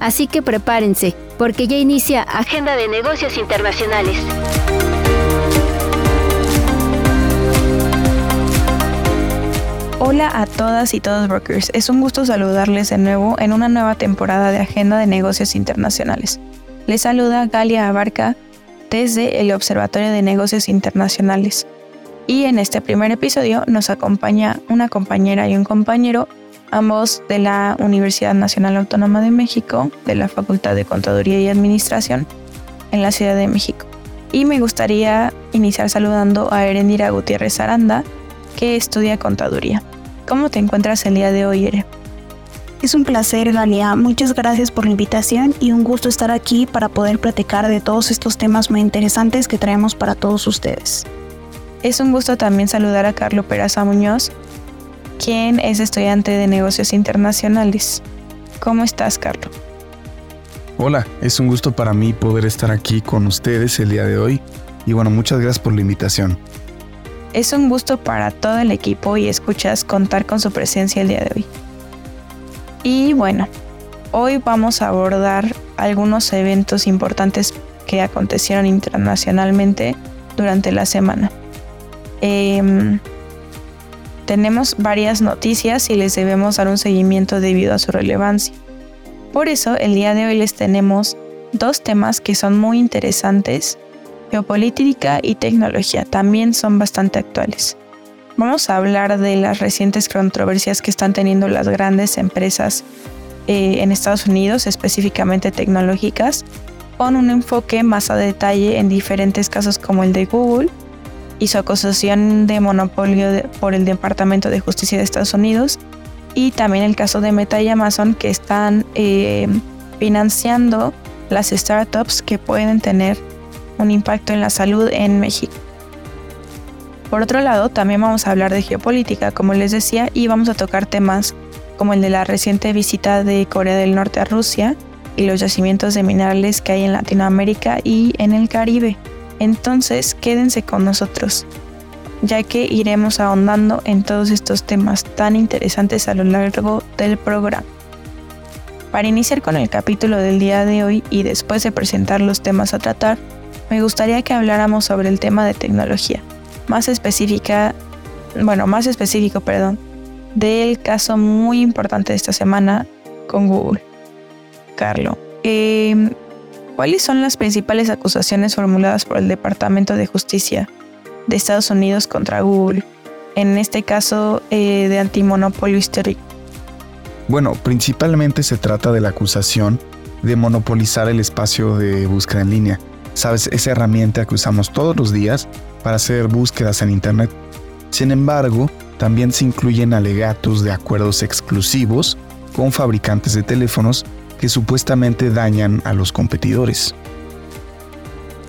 Así que prepárense, porque ya inicia Agenda de Negocios Internacionales. Hola a todas y todos brokers, es un gusto saludarles de nuevo en una nueva temporada de Agenda de Negocios Internacionales. Les saluda Galia Abarca desde el Observatorio de Negocios Internacionales. Y en este primer episodio nos acompaña una compañera y un compañero, ambos de la Universidad Nacional Autónoma de México, de la Facultad de Contaduría y Administración, en la Ciudad de México. Y me gustaría iniciar saludando a Erendira Gutiérrez Aranda, que estudia Contaduría. ¿Cómo te encuentras el día de hoy, Ere? Es un placer, Galia. Muchas gracias por la invitación y un gusto estar aquí para poder platicar de todos estos temas muy interesantes que traemos para todos ustedes. Es un gusto también saludar a Carlos Peraza Muñoz, quien es estudiante de negocios internacionales. ¿Cómo estás, Carlos? Hola, es un gusto para mí poder estar aquí con ustedes el día de hoy y bueno, muchas gracias por la invitación. Es un gusto para todo el equipo y escuchas contar con su presencia el día de hoy. Y bueno, hoy vamos a abordar algunos eventos importantes que acontecieron internacionalmente durante la semana. Em, tenemos varias noticias y les debemos dar un seguimiento debido a su relevancia. Por eso, el día de hoy les tenemos dos temas que son muy interesantes. Geopolítica y tecnología también son bastante actuales. Vamos a hablar de las recientes controversias que están teniendo las grandes empresas eh, en Estados Unidos, específicamente tecnológicas, con un enfoque más a detalle en diferentes casos como el de Google y su acusación de monopolio por el Departamento de Justicia de Estados Unidos y también el caso de Meta y Amazon que están eh, financiando las startups que pueden tener un impacto en la salud en México. Por otro lado, también vamos a hablar de geopolítica, como les decía, y vamos a tocar temas como el de la reciente visita de Corea del Norte a Rusia y los yacimientos de minerales que hay en Latinoamérica y en el Caribe. Entonces, quédense con nosotros, ya que iremos ahondando en todos estos temas tan interesantes a lo largo del programa. Para iniciar con el capítulo del día de hoy y después de presentar los temas a tratar, me gustaría que habláramos sobre el tema de tecnología más específica, bueno, más específico, perdón, del caso muy importante de esta semana con Google. Carlo, em, ¿cuáles son las principales acusaciones formuladas por el Departamento de Justicia de Estados Unidos contra Google? En este caso eh, de antimonopolio histórico. Bueno, principalmente se trata de la acusación de monopolizar el espacio de búsqueda en línea. Sabes, esa herramienta que usamos todos los días para hacer búsquedas en Internet. Sin embargo, también se incluyen alegatos de acuerdos exclusivos con fabricantes de teléfonos que supuestamente dañan a los competidores.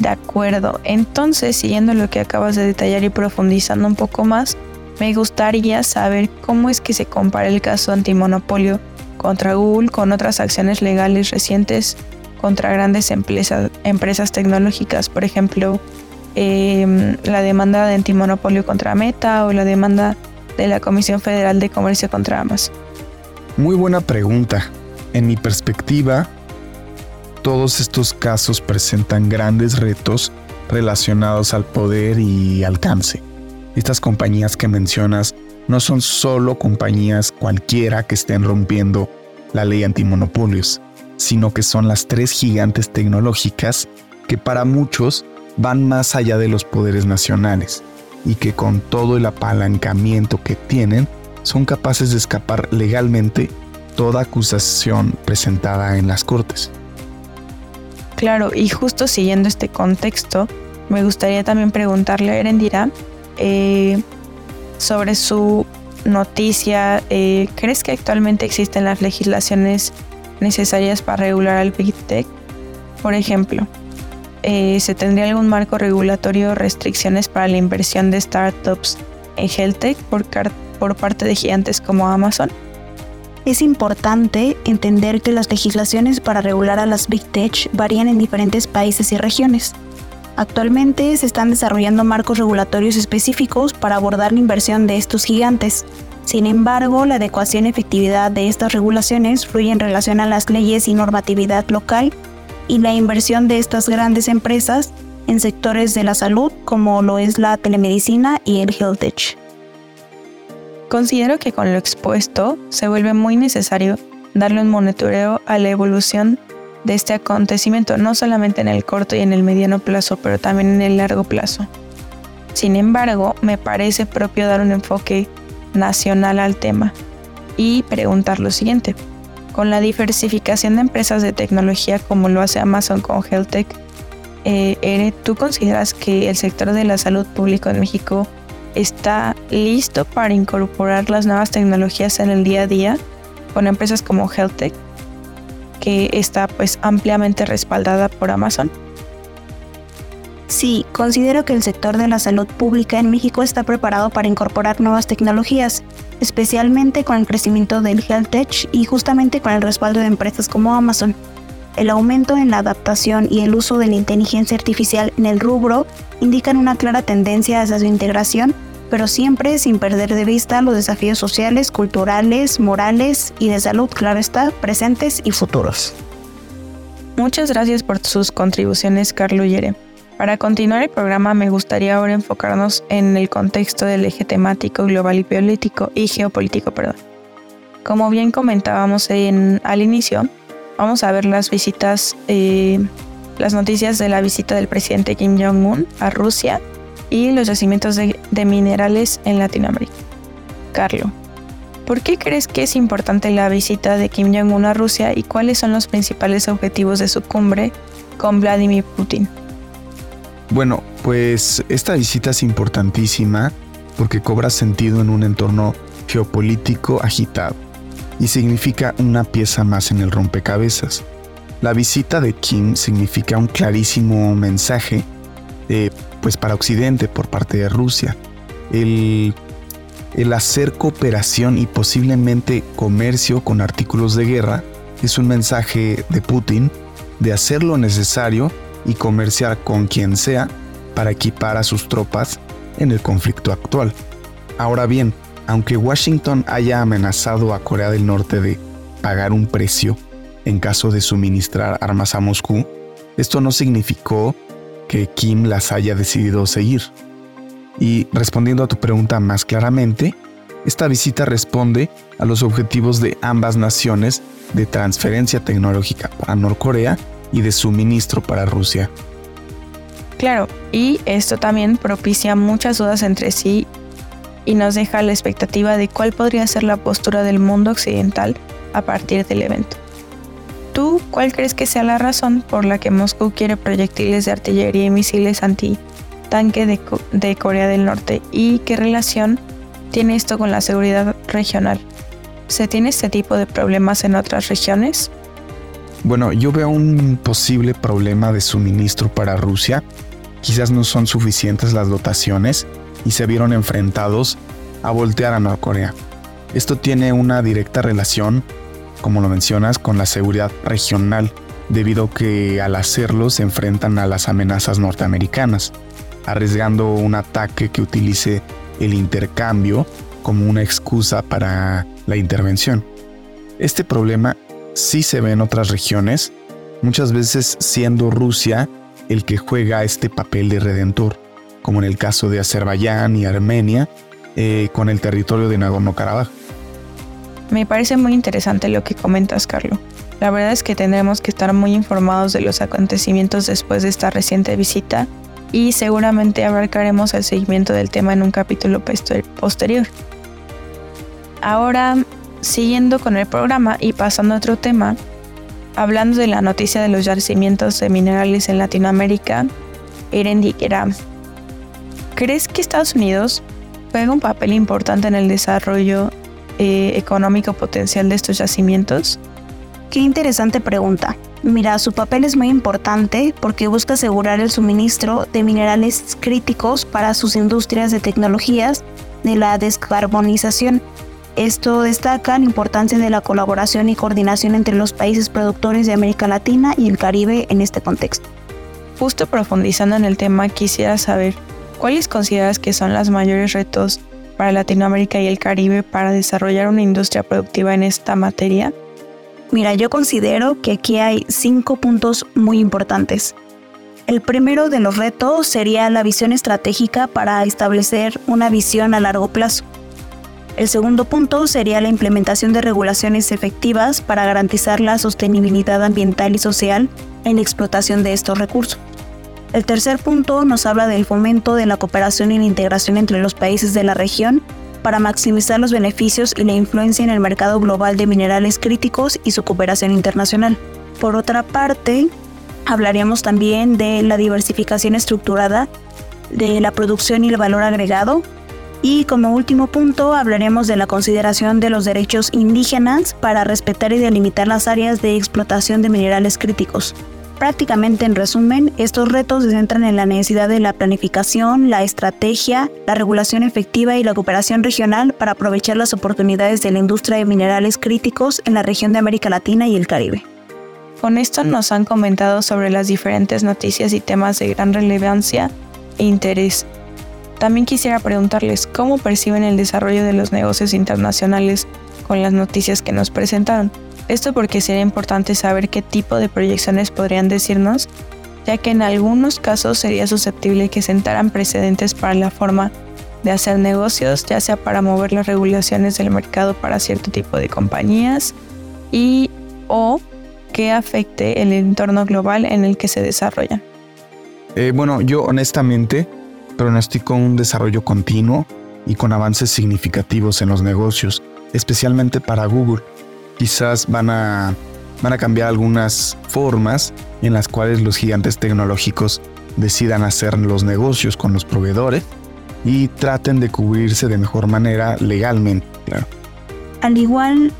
De acuerdo, entonces siguiendo lo que acabas de detallar y profundizando un poco más, me gustaría saber cómo es que se compara el caso antimonopolio contra Google con otras acciones legales recientes contra grandes empresas, empresas tecnológicas, por ejemplo, Em, la demanda de antimonopolio contra Meta o la demanda de la Comisión Federal de Comercio contra Amazon? Muy buena pregunta. En mi perspectiva, todos estos casos presentan grandes retos relacionados al poder y alcance. Estas compañías que mencionas no son solo compañías cualquiera que estén rompiendo la ley antimonopolios, sino que son las tres gigantes tecnológicas que para muchos van más allá de los poderes nacionales y que con todo el apalancamiento que tienen son capaces de escapar legalmente toda acusación presentada en las cortes. Claro, y justo siguiendo este contexto, me gustaría también preguntarle a Erendira eh, sobre su noticia. Eh, ¿Crees que actualmente existen las legislaciones necesarias para regular al Big Tech? Por ejemplo, eh, ¿se tendría algún marco regulatorio o restricciones para la inversión de startups en HealthTech por, por parte de gigantes como Amazon? Es importante entender que las legislaciones para regular a las Big Tech varían en diferentes países y regiones. Actualmente se están desarrollando marcos regulatorios específicos para abordar la inversión de estos gigantes. Sin embargo, la adecuación y efectividad de estas regulaciones fluye en relación a las leyes y normatividad local y la inversión de estas grandes empresas en sectores de la salud como lo es la telemedicina y el health tech. Considero que con lo expuesto se vuelve muy necesario darle un monitoreo a la evolución de este acontecimiento, no solamente en el corto y en el mediano plazo, pero también en el largo plazo. Sin embargo, me parece propio dar un enfoque nacional al tema y preguntar lo siguiente. Con la diversificación de empresas de tecnología como lo hace Amazon con HealthTech, eh, ¿tú consideras que el sector de la salud pública en México está listo para incorporar las nuevas tecnologías en el día a día con empresas como HealthTech, que está pues ampliamente respaldada por Amazon. Sí, considero que el sector de la salud pública en México está preparado para incorporar nuevas tecnologías, especialmente con el crecimiento del health tech y justamente con el respaldo de empresas como Amazon. El aumento en la adaptación y el uso de la inteligencia artificial en el rubro indican una clara tendencia hacia su integración pero siempre sin perder de vista los desafíos sociales, culturales, morales y de salud, claro está, presentes y futuros. Muchas gracias por sus contribuciones, Carlos Yere. Para continuar el programa me gustaría ahora enfocarnos en el contexto del eje temático global y político y geopolítico, perdón. Como bien comentábamos en, al inicio, vamos a ver las visitas, eh, las noticias de la visita del presidente Kim Jong-un a Rusia y los yacimientos de, minerales en Latinoamérica. Carlo, ¿por qué crees que es importante la visita de Kim Jong-un a Rusia y cuáles son los principales objetivos de su cumbre con Vladimir Putin? Bueno, pues esta visita es importantísima porque cobra sentido en un entorno geopolítico agitado y significa una pieza más en el rompecabezas. La visita de Kim significa un clarísimo mensaje eh, pues para Occidente por parte de Rusia. El, hacer cooperación y posiblemente comercio con artículos de guerra es un mensaje de Putin de hacer lo necesario y comerciar con quien sea para equipar a sus tropas en el conflicto actual. Ahora bien, aunque Washington haya amenazado a Corea del Norte de pagar un precio en caso de suministrar armas a Moscú, esto no significó que Kim las haya decidido seguir. Y respondiendo a tu pregunta más claramente, esta visita responde a los objetivos de ambas naciones de transferencia tecnológica para Norcorea y de suministro para Rusia. Claro, y esto también propicia muchas dudas entre sí y nos deja la expectativa de cuál podría ser la postura del mundo occidental a partir del evento. ¿Tú cuál crees que sea la razón por la que Moscú quiere proyectiles de artillería y misiles anti-tanque de, de Corea del Norte? ¿Y qué relación tiene esto con la seguridad regional? ¿Se tiene este tipo de problemas en otras regiones? Bueno, yo veo un posible problema de suministro para Rusia. Quizás no son suficientes las dotaciones y se vieron enfrentados a voltear a Norcorea. Esto tiene una directa relación como lo mencionas, con la seguridad regional, debido que al hacerlo se enfrentan a las amenazas norteamericanas, arriesgando un ataque que utilice el intercambio como una excusa para la intervención. Este problema sí se ve en otras regiones, muchas veces siendo Rusia el que juega este papel de redentor, como en el caso de Azerbaiyán y Armenia eh, con el territorio de Nagorno-Karabaj. Me parece muy interesante lo que comentas, Carlo. La verdad es que tendremos que estar muy informados de los acontecimientos después de esta reciente visita y seguramente abarcaremos el seguimiento del tema en un capítulo posterior. Ahora, siguiendo con el programa y pasando a otro tema, hablando de la noticia de los yacimientos de minerales en Latinoamérica, Erendi ¿crees que Estados Unidos juega un papel importante en el desarrollo eh, económico potencial de estos yacimientos? Qué interesante pregunta. Mira, su papel es muy importante porque busca asegurar el suministro de minerales críticos para sus industrias de tecnologías de la descarbonización. Esto destaca la importancia de la colaboración y coordinación entre los países productores de América Latina y el Caribe en este contexto. Justo profundizando en el tema, quisiera saber cuáles consideras que son los mayores retos para Latinoamérica y el Caribe para desarrollar una industria productiva en esta materia. Mira, yo considero que aquí hay cinco puntos muy importantes. El primero de los retos sería la visión estratégica para establecer una visión a largo plazo. El segundo punto sería la implementación de regulaciones efectivas para garantizar la sostenibilidad ambiental y social en la explotación de estos recursos. El tercer punto nos habla del fomento de la cooperación y la integración entre los países de la región para maximizar los beneficios y la influencia en el mercado global de minerales críticos y su cooperación internacional. Por otra parte, hablaríamos también de la diversificación estructurada de la producción y el valor agregado. Y como último punto, hablaremos de la consideración de los derechos indígenas para respetar y delimitar las áreas de explotación de minerales críticos. Prácticamente en resumen, estos retos se centran en la necesidad de la planificación, la estrategia, la regulación efectiva y la cooperación regional para aprovechar las oportunidades de la industria de minerales críticos en la región de América Latina y el Caribe. Con esto nos han comentado sobre las diferentes noticias y temas de gran relevancia e interés. También quisiera preguntarles cómo perciben el desarrollo de los negocios internacionales con las noticias que nos presentaron. Esto porque sería importante saber qué tipo de proyecciones podrían decirnos, ya que en algunos casos sería susceptible que sentaran precedentes para la forma de hacer negocios, ya sea para mover las regulaciones del mercado para cierto tipo de compañías y o que afecte el entorno global en el que se desarrollan. Eh, bueno, yo honestamente pronostico un desarrollo continuo y con avances significativos en los negocios, especialmente para Google quizás van a, van a cambiar algunas formas en las cuales los gigantes tecnológicos decidan hacer los negocios con los proveedores y traten de cubrirse de mejor manera legalmente. Al igual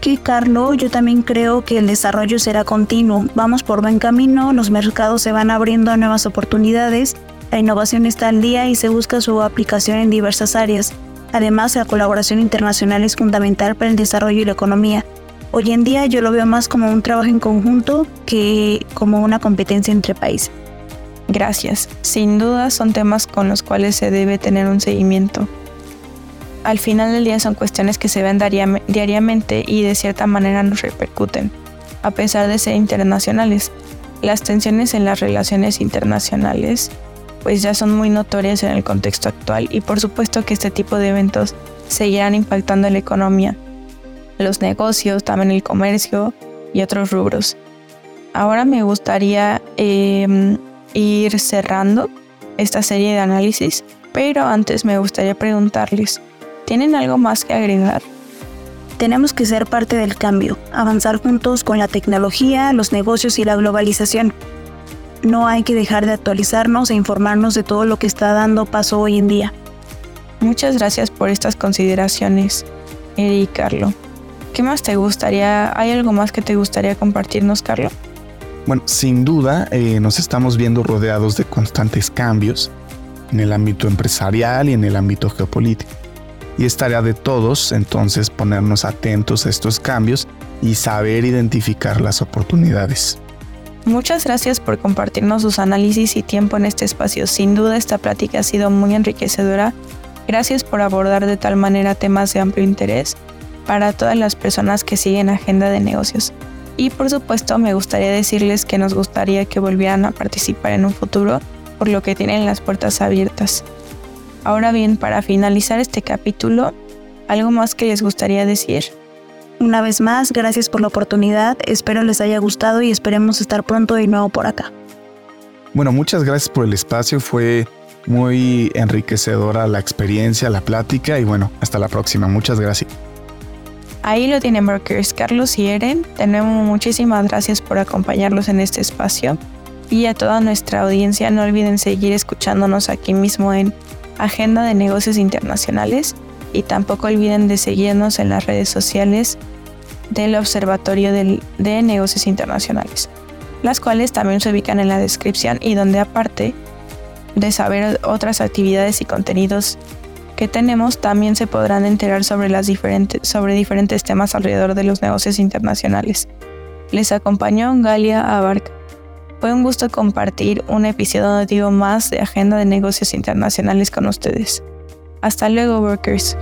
que Carlos, yo también creo que el desarrollo será continuo. Vamos por buen camino, los mercados se van abriendo a nuevas oportunidades, la innovación está al día y se busca su aplicación en diversas áreas. Además, la colaboración internacional es fundamental para el desarrollo y la economía. Hoy en día yo lo veo más como un trabajo en conjunto que como una competencia entre países. Gracias. Sin duda son temas con los cuales se debe tener un seguimiento. Al final del día son cuestiones que se ven diariamente y de cierta manera nos repercuten, a pesar de ser internacionales. Las tensiones en las relaciones internacionales pues ya son muy notorias en el contexto actual y por supuesto que este tipo de eventos seguirán impactando en la economía, los negocios, también el comercio y otros rubros. Ahora me gustaría em, ir cerrando esta serie de análisis, pero antes me gustaría preguntarles, ¿tienen algo más que agregar? Tenemos que ser parte del cambio, avanzar juntos con la tecnología, los negocios y la globalización no hay que dejar de actualizarnos e informarnos de todo lo que está dando paso hoy en día. Muchas gracias por estas consideraciones, Eri y Carlo. ¿Qué más te gustaría? ¿Hay algo más que te gustaría compartirnos, Carlo? Bueno, sin duda eh, nos estamos viendo rodeados de constantes cambios en el ámbito empresarial y en el ámbito geopolítico. Y es tarea de todos entonces ponernos atentos a estos cambios y saber identificar las oportunidades. Muchas gracias por compartirnos sus análisis y tiempo en este espacio. Sin duda esta plática ha sido muy enriquecedora. Gracias por abordar de tal manera temas de amplio interés para todas las personas que siguen Agenda de Negocios. Y por supuesto me gustaría decirles que nos gustaría que volvieran a participar en un futuro, por lo que tienen las puertas abiertas. Ahora bien, para finalizar este capítulo, ¿algo más que les gustaría decir? Una vez más, gracias por la oportunidad, espero les haya gustado y esperemos estar pronto de nuevo por acá. Bueno, muchas gracias por el espacio, fue muy enriquecedora la experiencia, la plática y bueno, hasta la próxima, muchas gracias. Ahí lo tienen Brokers, Carlos y Eren, tenemos muchísimas gracias por acompañarlos en este espacio y a toda nuestra audiencia no olviden seguir escuchándonos aquí mismo en Agenda de Negocios Internacionales y tampoco olviden de seguirnos en las redes sociales del Observatorio de Negocios Internacionales. las cuales también se ubican en la descripción y donde aparte de saber otras actividades y contenidos que tenemos, también se podrán enterar sobre, las diferentes, sobre diferentes temas alrededor de los negocios internacionales. Les acompañó Galia Abarca. Fue un gusto compartir un episodio más de Agenda de Negocios Internacionales con ustedes. Hasta luego, workers.